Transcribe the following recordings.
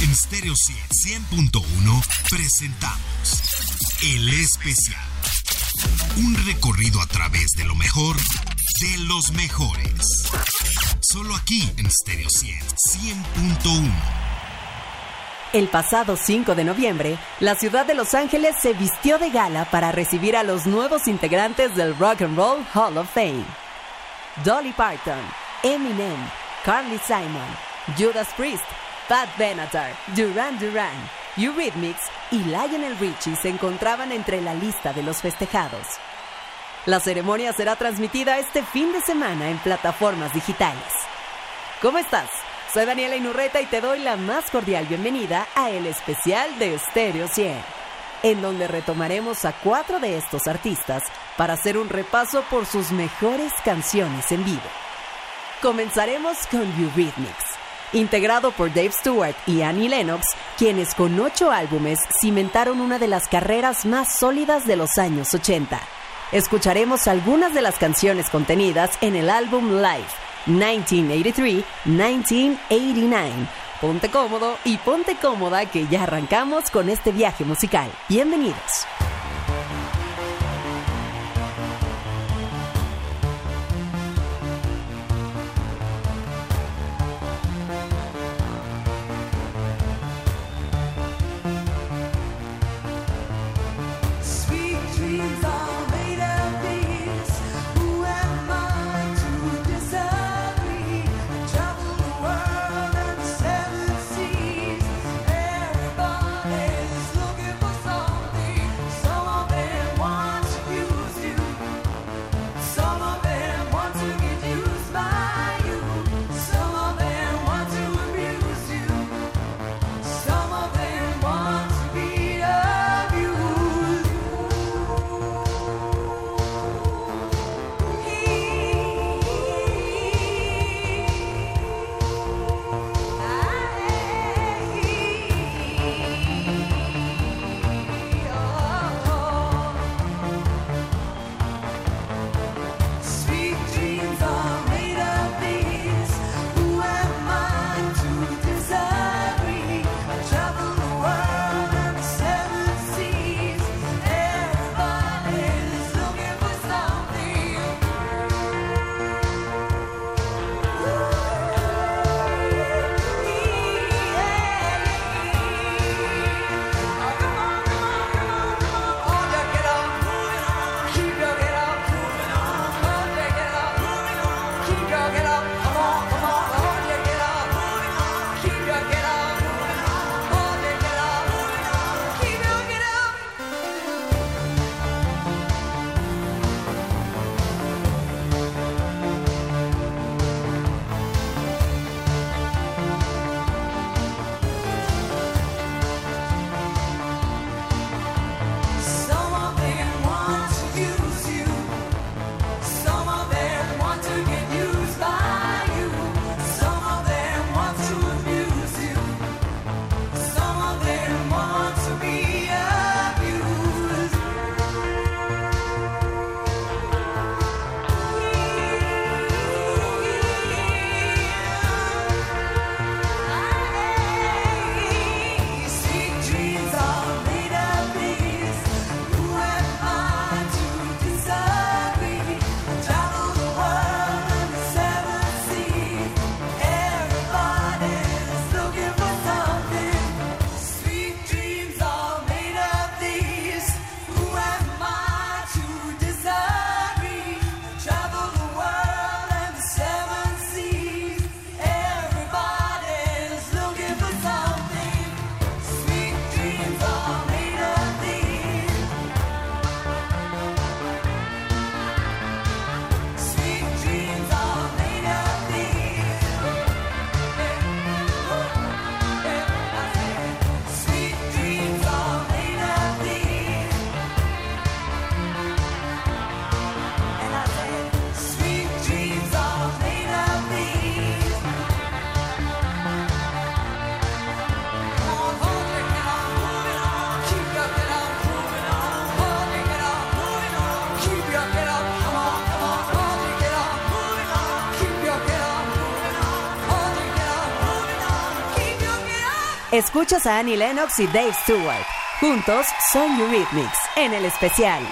En Stereo 100.1 presentamos El Especial. Un recorrido a través de lo mejor de los mejores. Solo aquí en Stereo 100.1. El pasado 5 de noviembre, la ciudad de Los Ángeles se vistió de gala para recibir a los nuevos integrantes del Rock and Roll Hall of Fame. Dolly Parton, Eminem, Carly Simon, Judas Priest, Pat Benatar, Duran Duran, Eurythmics y Lionel Richie se encontraban entre la lista de los festejados. La ceremonia será transmitida este fin de semana en plataformas digitales. ¿Cómo estás? Soy Daniela Inurreta y te doy la más cordial bienvenida a el especial de Stereo 100, en donde retomaremos a cuatro de estos artistas para hacer un repaso por sus mejores canciones en vivo. Comenzaremos con Eurythmics, integrado por Dave Stewart y Annie Lennox, quienes con ocho álbumes cimentaron una de las carreras más sólidas de los años 80. Escucharemos algunas de las canciones contenidas en el álbum Live 1983-1989. Ponte cómodo y ponte cómoda que ya arrancamos con este viaje musical. Bienvenidos. Escuchas a Annie Lennox y Dave Stewart. Juntos son Eurythmics en el especial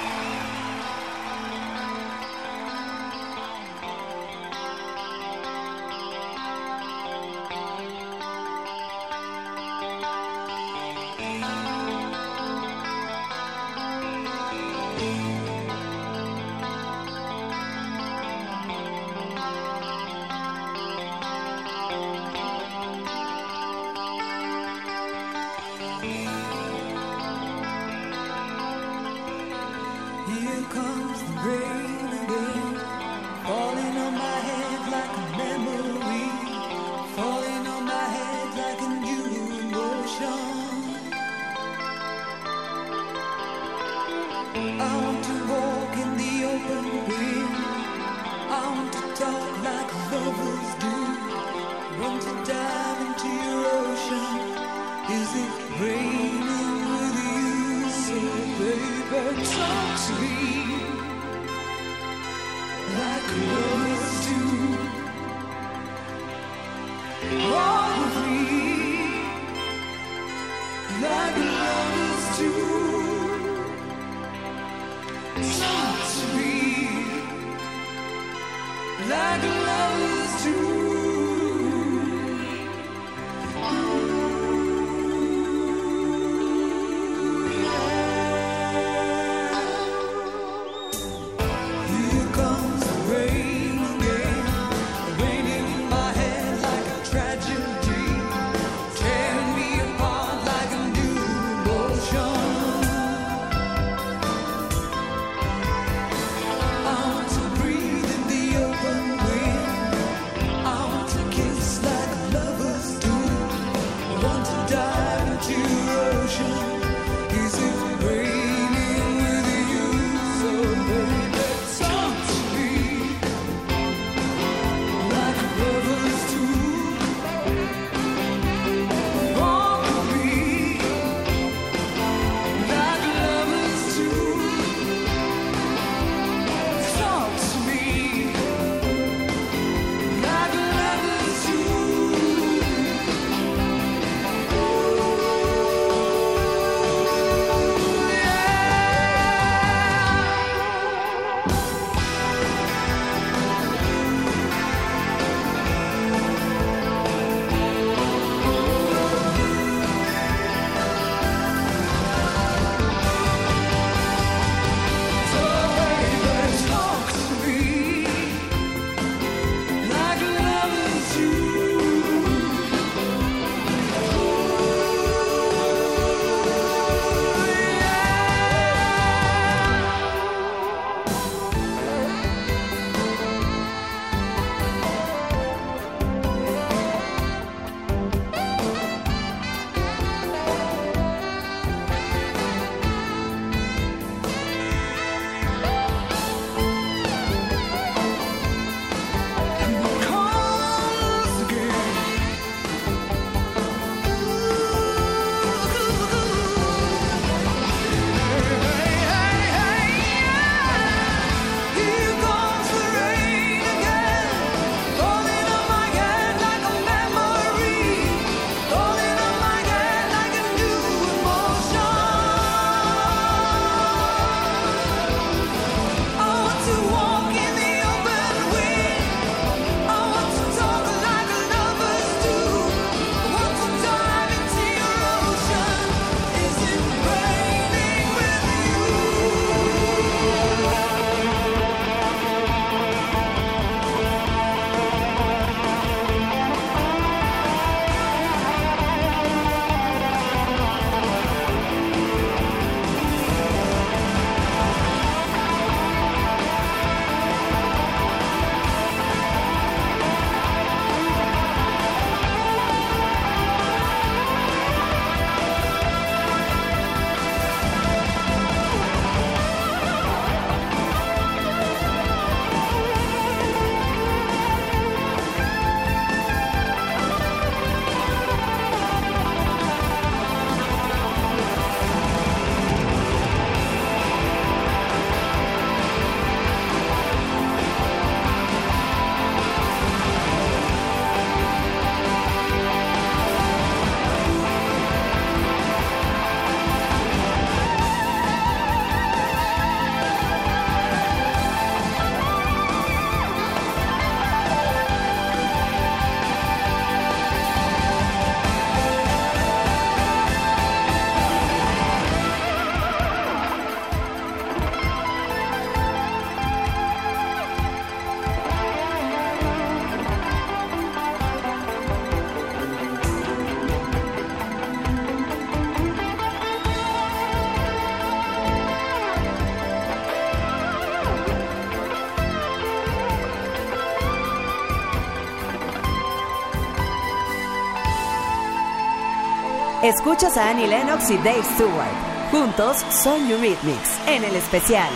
Escuchas a Annie Lennox y Dave Stewart. Juntos son Eurythmics en el especial.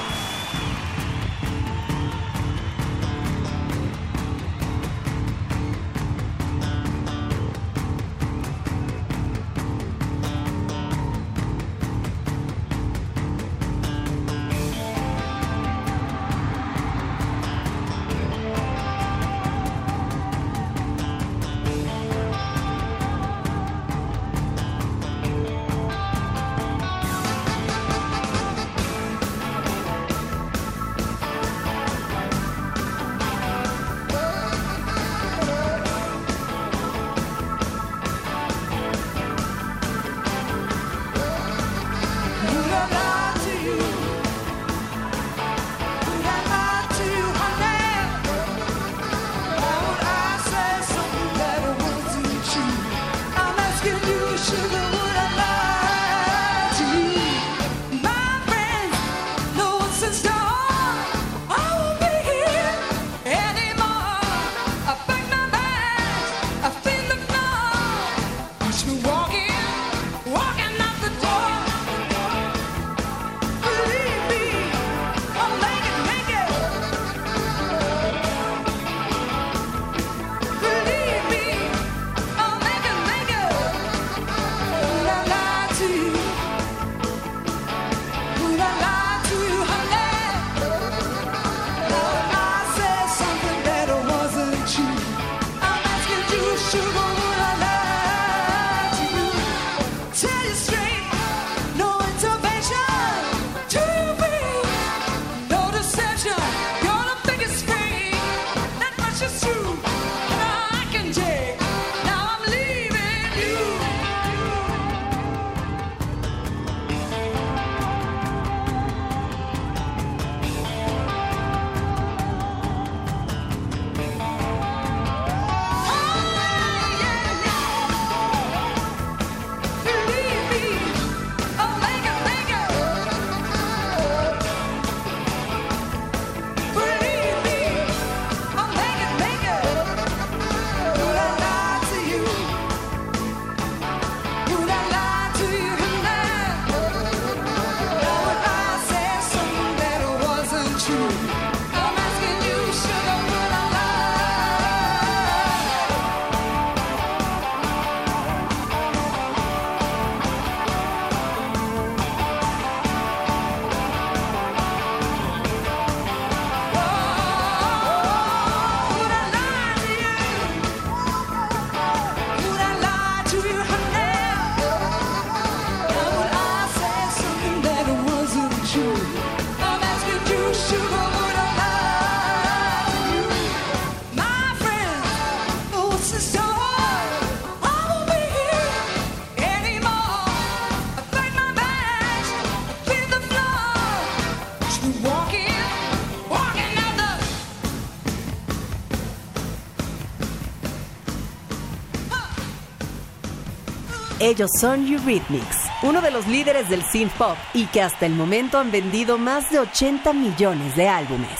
Ellos son Eurythmics, uno de los líderes del synth pop y que hasta el momento han vendido más de 80 millones de álbumes.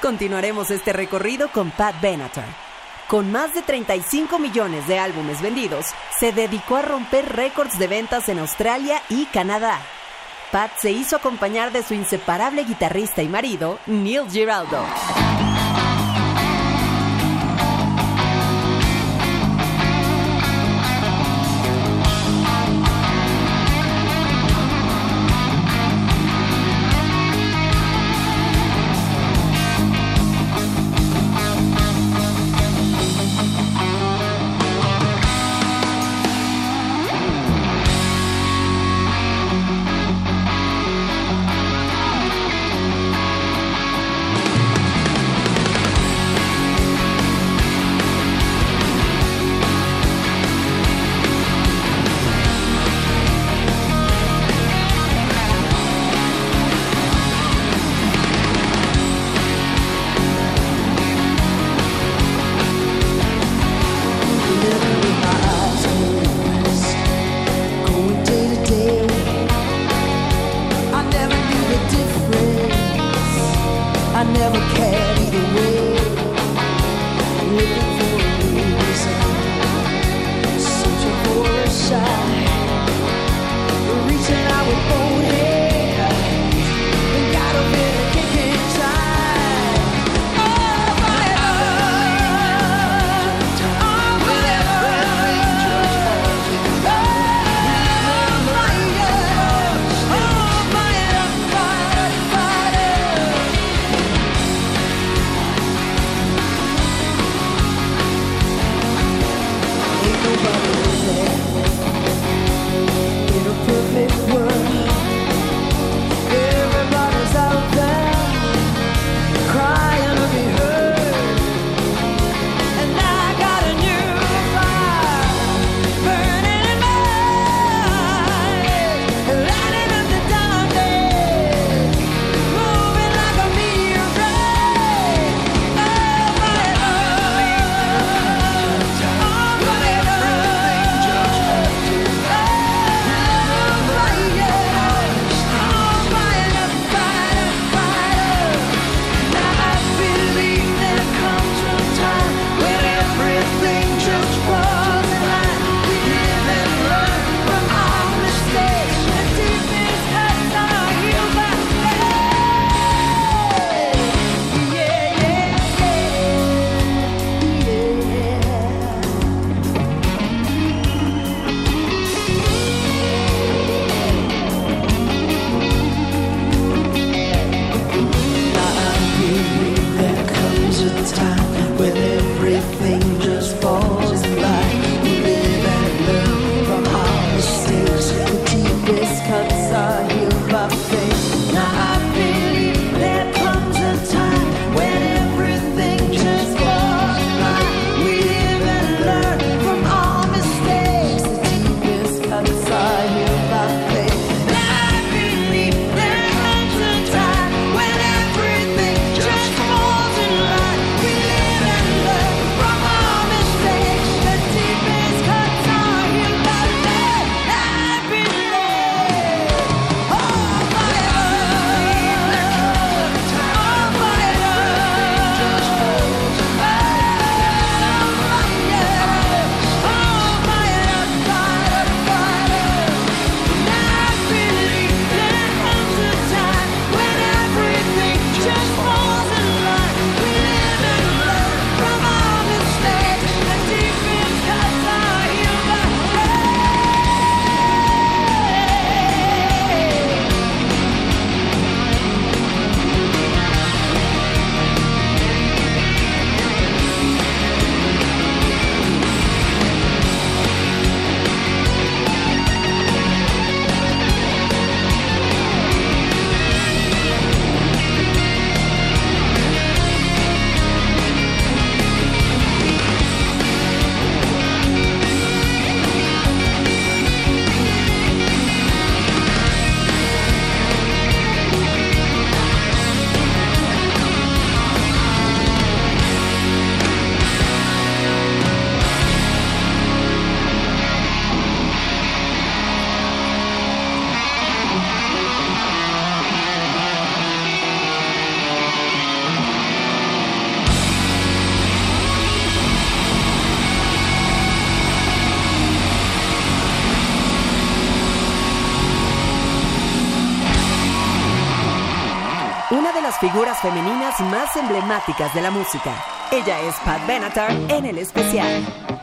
Continuaremos este recorrido con Pat Benatar. Con más de 35 millones de álbumes vendidos, se dedicó a romper récords de ventas en Australia y Canadá. Pat se hizo acompañar de su inseparable guitarrista y marido, Neil Giraldo. Las figuras femeninas más emblemáticas de la música. Ella es Pat Benatar en el especial.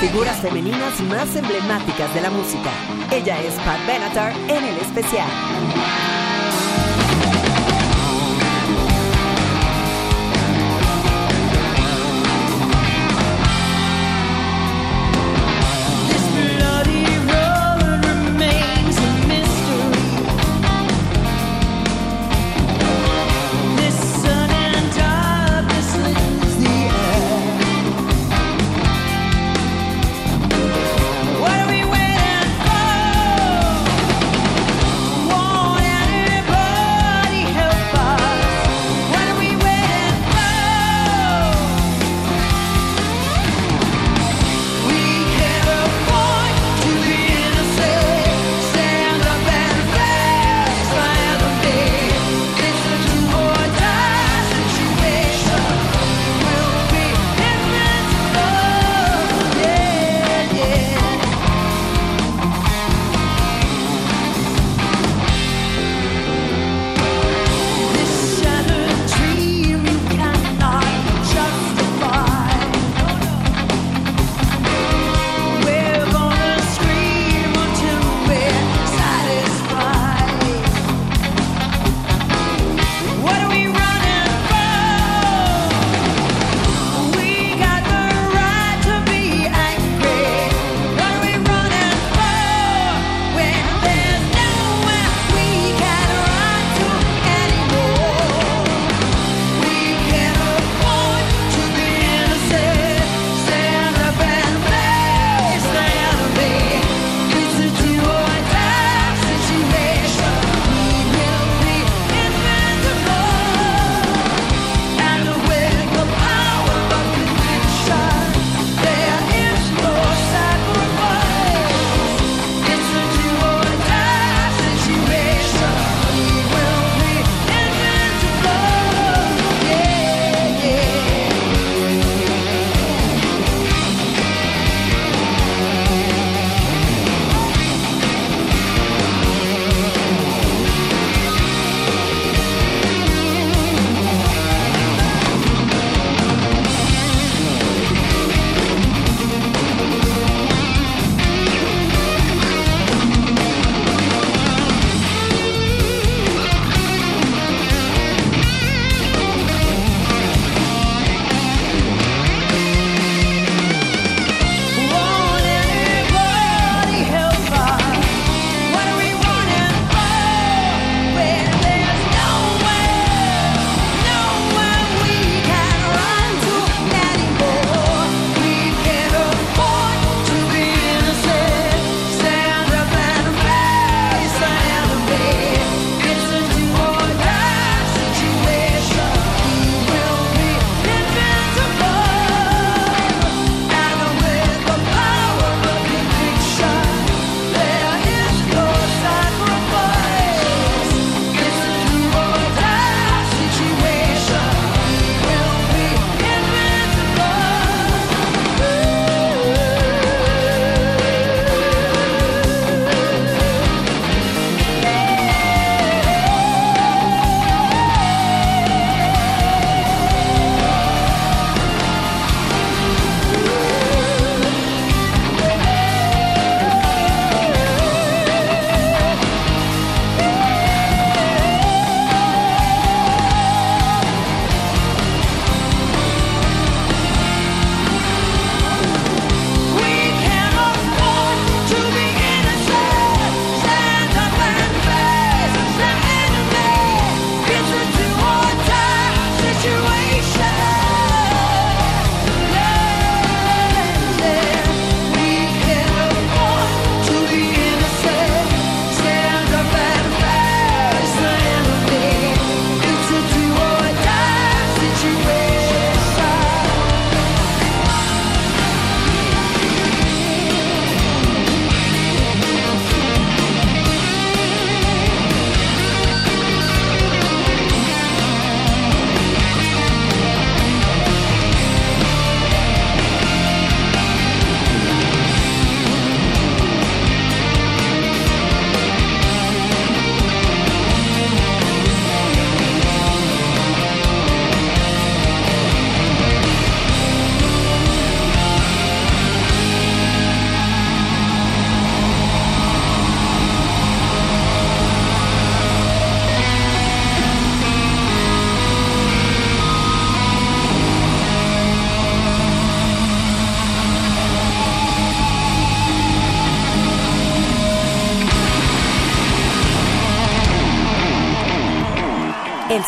Figuras femeninas más emblemáticas de la música. Ella es Pat Benatar en el especial.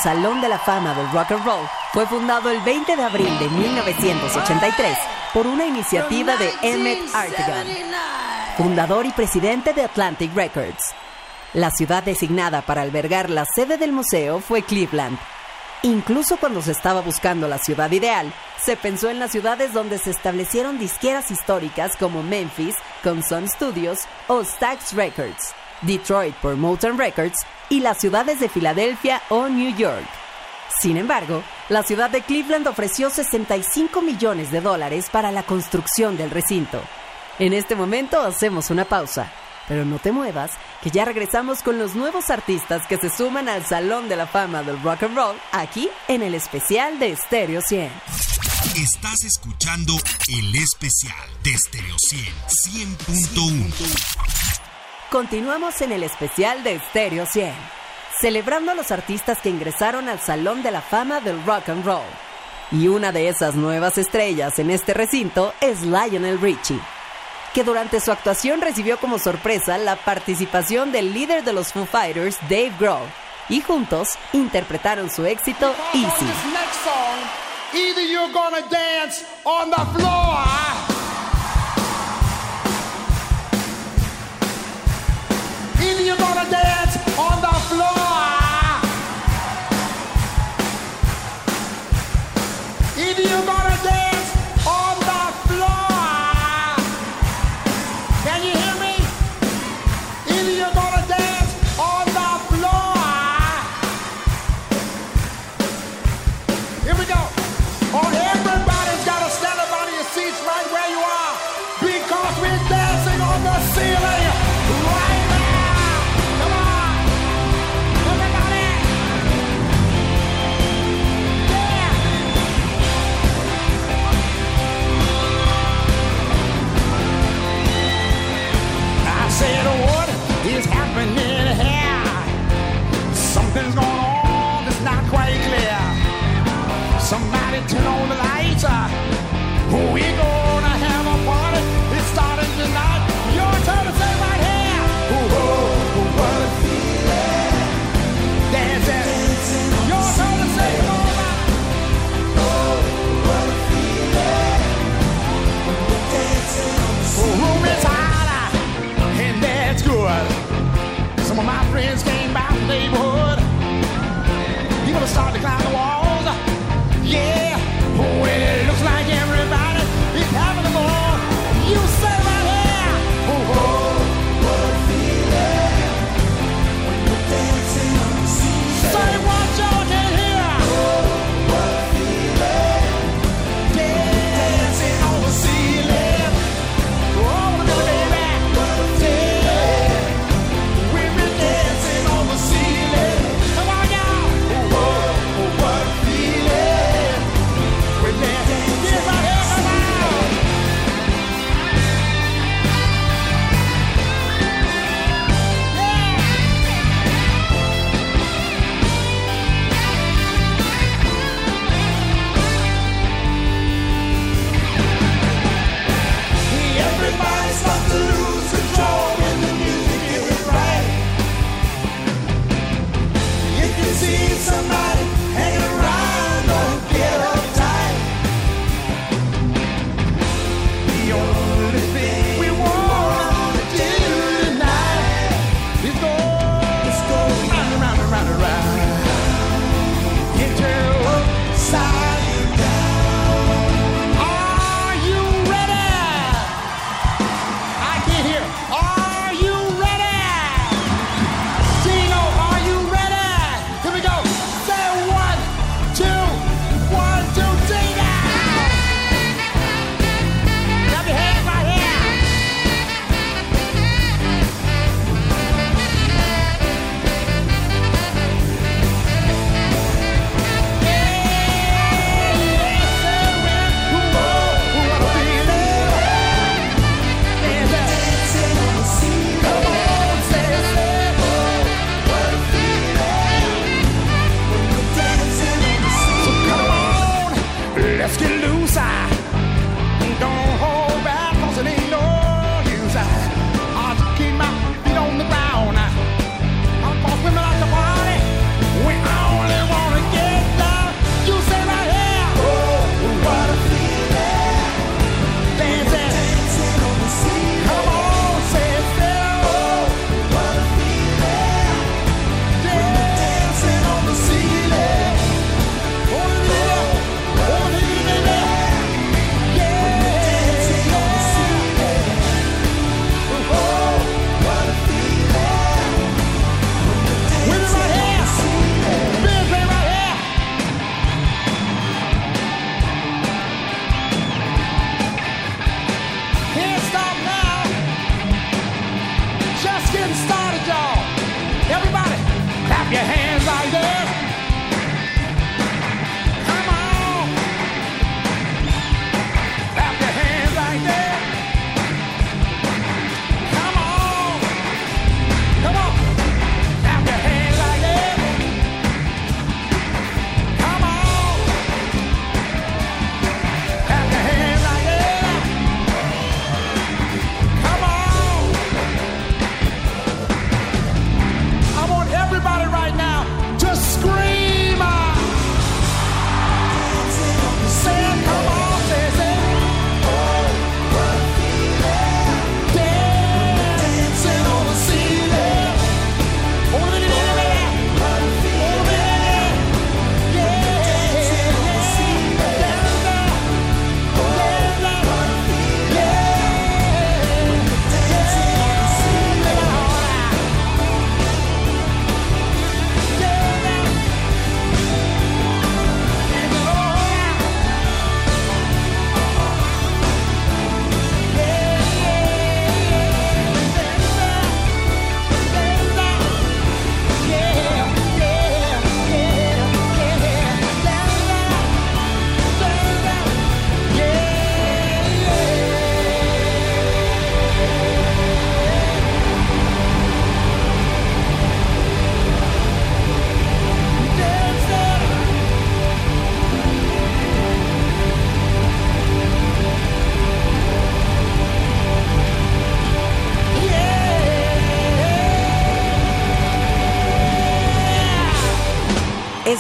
Salón de la Fama del Rock and Roll fue fundado el 20 de abril de 1983 por una iniciativa de Emmett Artigan, fundador y presidente de Atlantic Records. La ciudad designada para albergar la sede del museo fue Cleveland. Incluso cuando se estaba buscando la ciudad ideal, se pensó en las ciudades donde se establecieron disqueras históricas como Memphis con Sun Studios o Stax Records, Detroit por Motown Records y las ciudades de Filadelfia o New York. Sin embargo, la ciudad de Cleveland ofreció 65 millones de dólares para la construcción del recinto. En este momento hacemos una pausa, pero no te muevas, que ya regresamos con los nuevos artistas que se suman al Salón de la Fama del Rock and Roll aquí en el especial de Stereo 100. Estás escuchando el especial de Stereo 100 100.1. Continuamos en el especial de Stereo 100, celebrando a los artistas que ingresaron al Salón de la Fama del Rock and Roll. Y una de esas nuevas estrellas en este recinto es Lionel Richie, que durante su actuación recibió como sorpresa la participación del líder de los Foo Fighters, Dave Grohl, y juntos interpretaron su éxito Easy. million dollars. Somebody turn on the lights. Uh, we're gonna have a party. It's starting tonight. Your turn to say right here. Ooh, oh, what a feeling. Dancing. Your turn to say, come on now. Oh, what a feeling. Room is hot, and that's good. Some of my friends came by the neighborhood. You gonna start to climb the walls?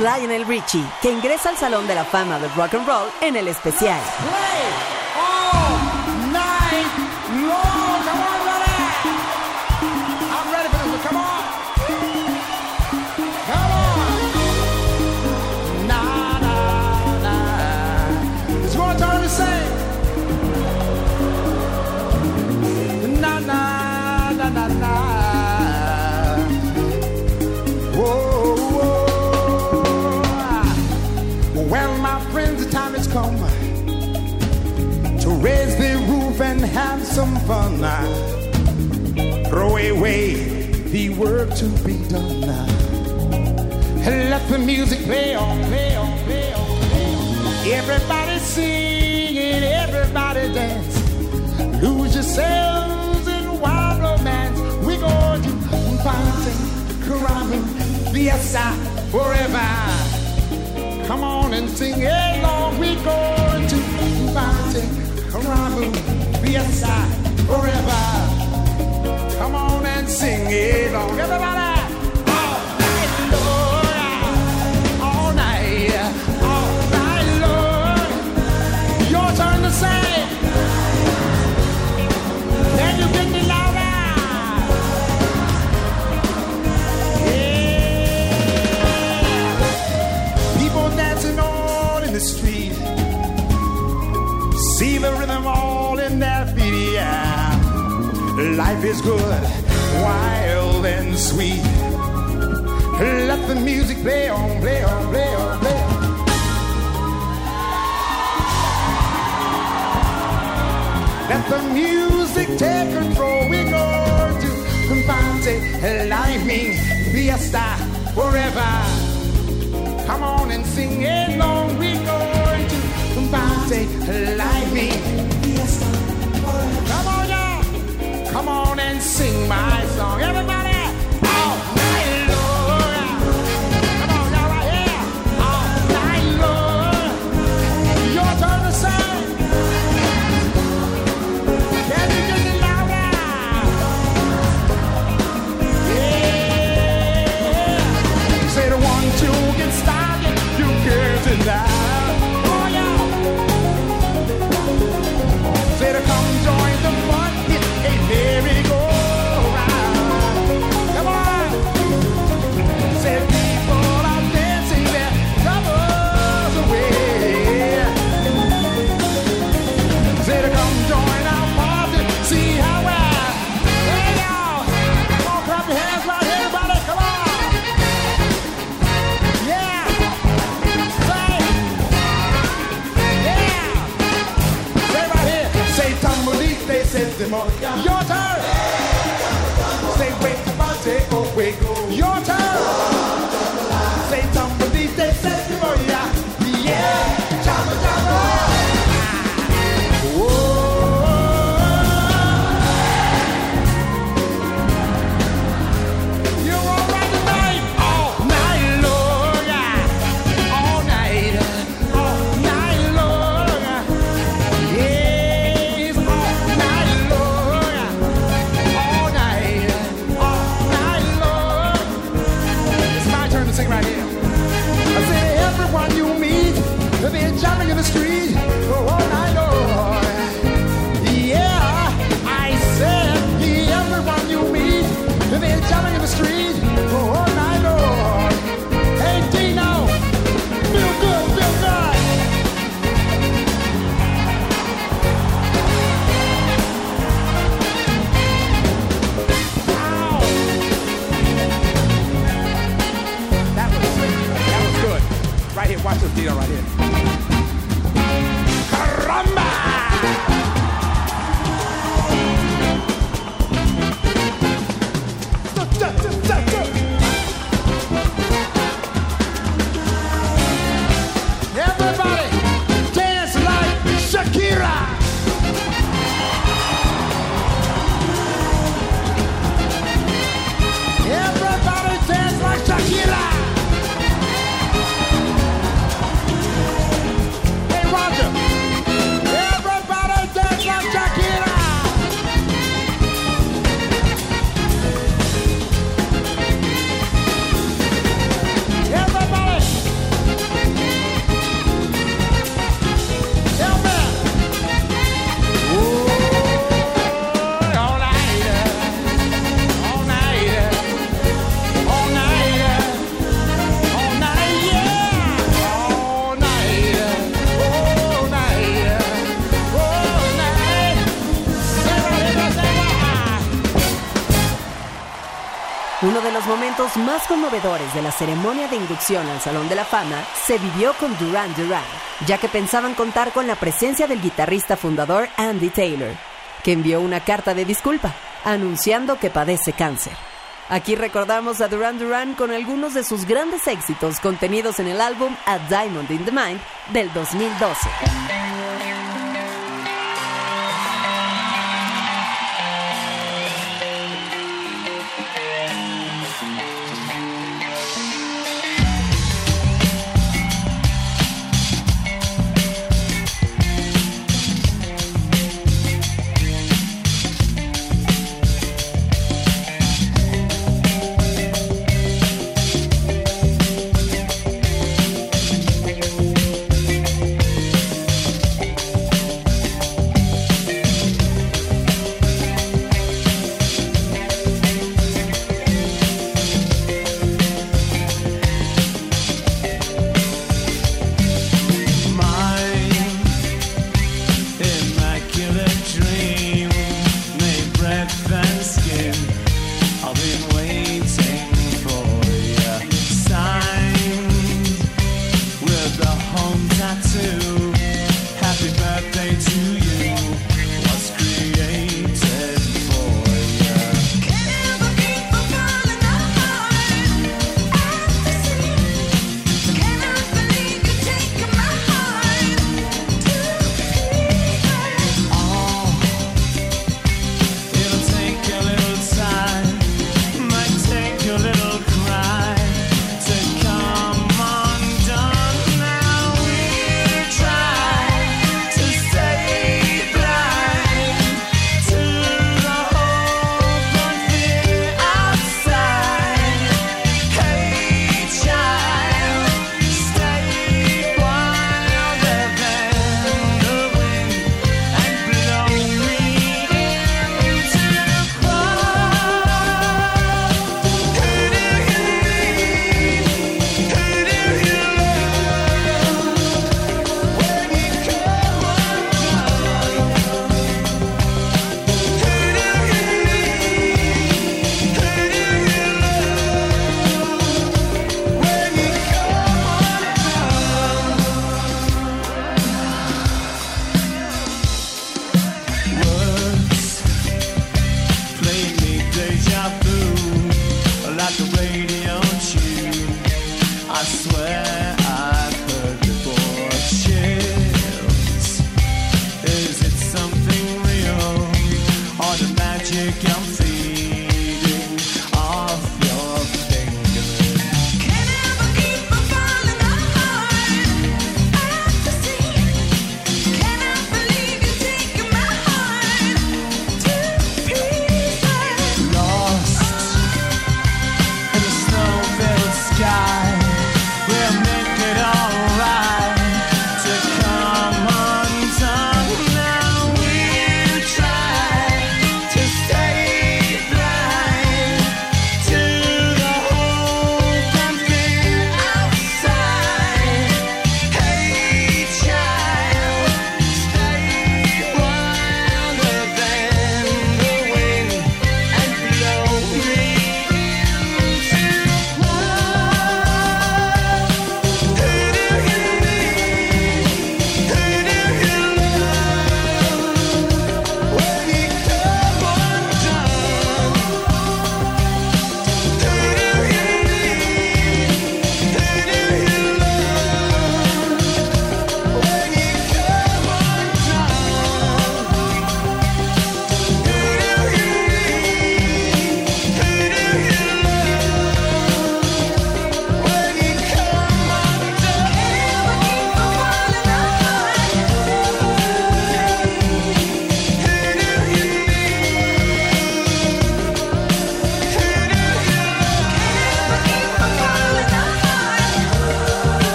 Lionel Richie, que ingresa al Salón de la Fama del Rock and Roll en el especial. Have some fun. Throw away the work to be done. Now. Let the music play on, play on, play on, play on. Everybody everybody dance. Lose yourselves in wild romance. We're going to party, caramba, fiesta forever. Come on and sing along. We're going to party, caramba, fiesta forever. Come on and sing it along. Everybody. Life is good, wild and sweet. Let the music play on, play on, play on, play on. Let the music take control. We're going to party, life me, fiesta forever. Come on and sing along. We're going to party, life me, sing my song. Everybody. ceremonia de inducción al Salón de la Fama se vivió con Duran Duran, ya que pensaban contar con la presencia del guitarrista fundador Andy Taylor, que envió una carta de disculpa anunciando que padece cáncer. Aquí recordamos a Duran Duran con algunos de sus grandes éxitos contenidos en el álbum A Diamond in the Mind del 2012. I swear.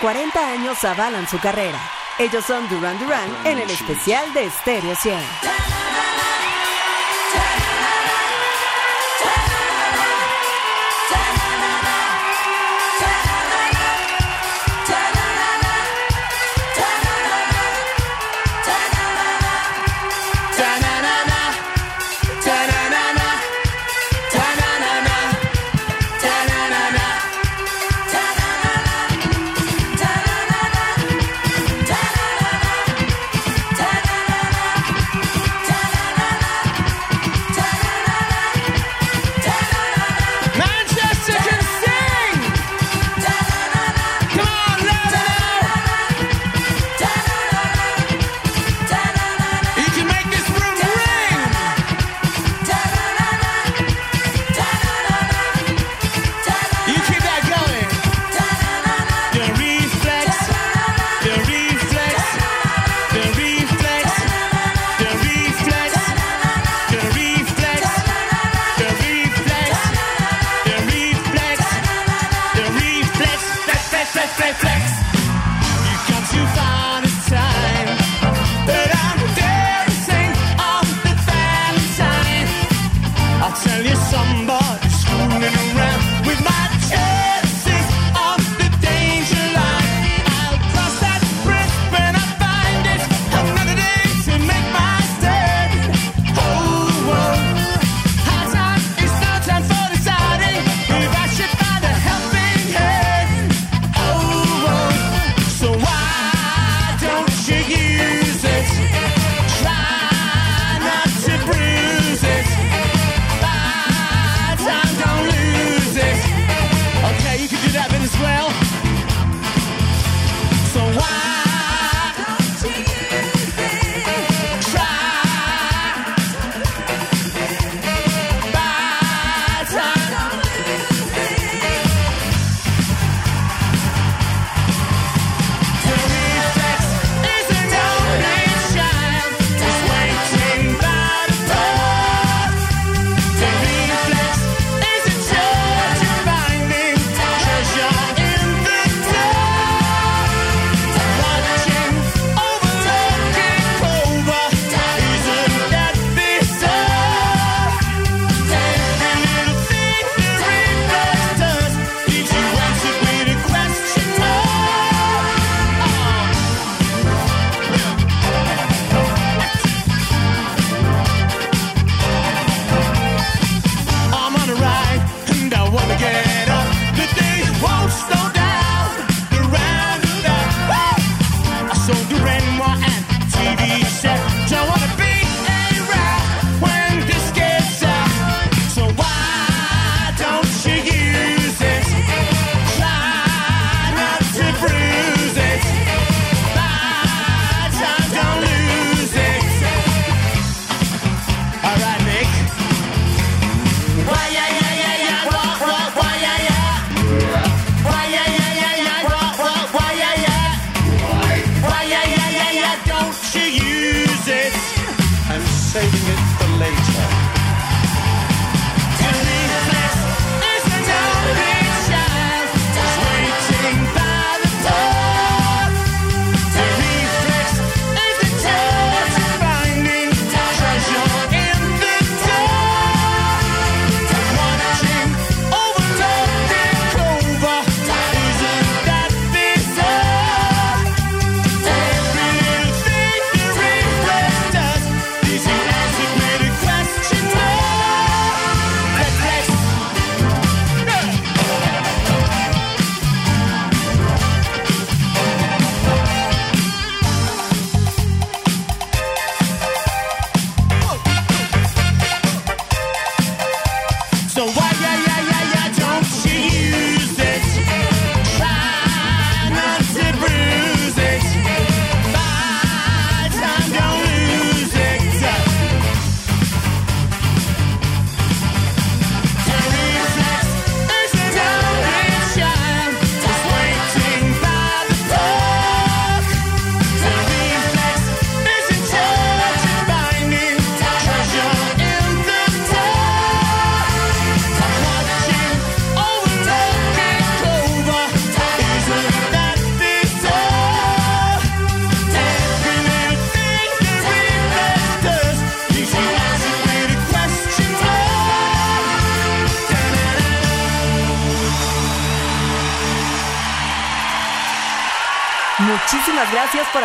40 años avalan su carrera. Ellos son Duran Duran en el especial de Stereo 100.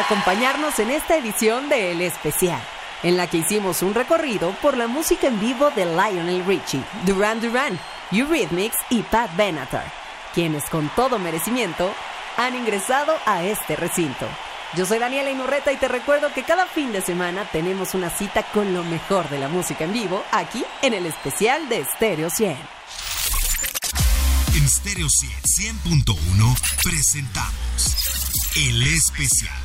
Acompañarnos en esta edición de El Especial, en la que hicimos un recorrido por la música en vivo de Lionel Richie, Duran Duran, Eurythmics y Pat Benatar, quienes con todo merecimiento han ingresado a este recinto. Yo soy Daniela Inurreta y te recuerdo que cada fin de semana tenemos una cita con lo mejor de la música en vivo aquí en el especial de Stereo 100. En Stereo 100.1 presentamos El Especial.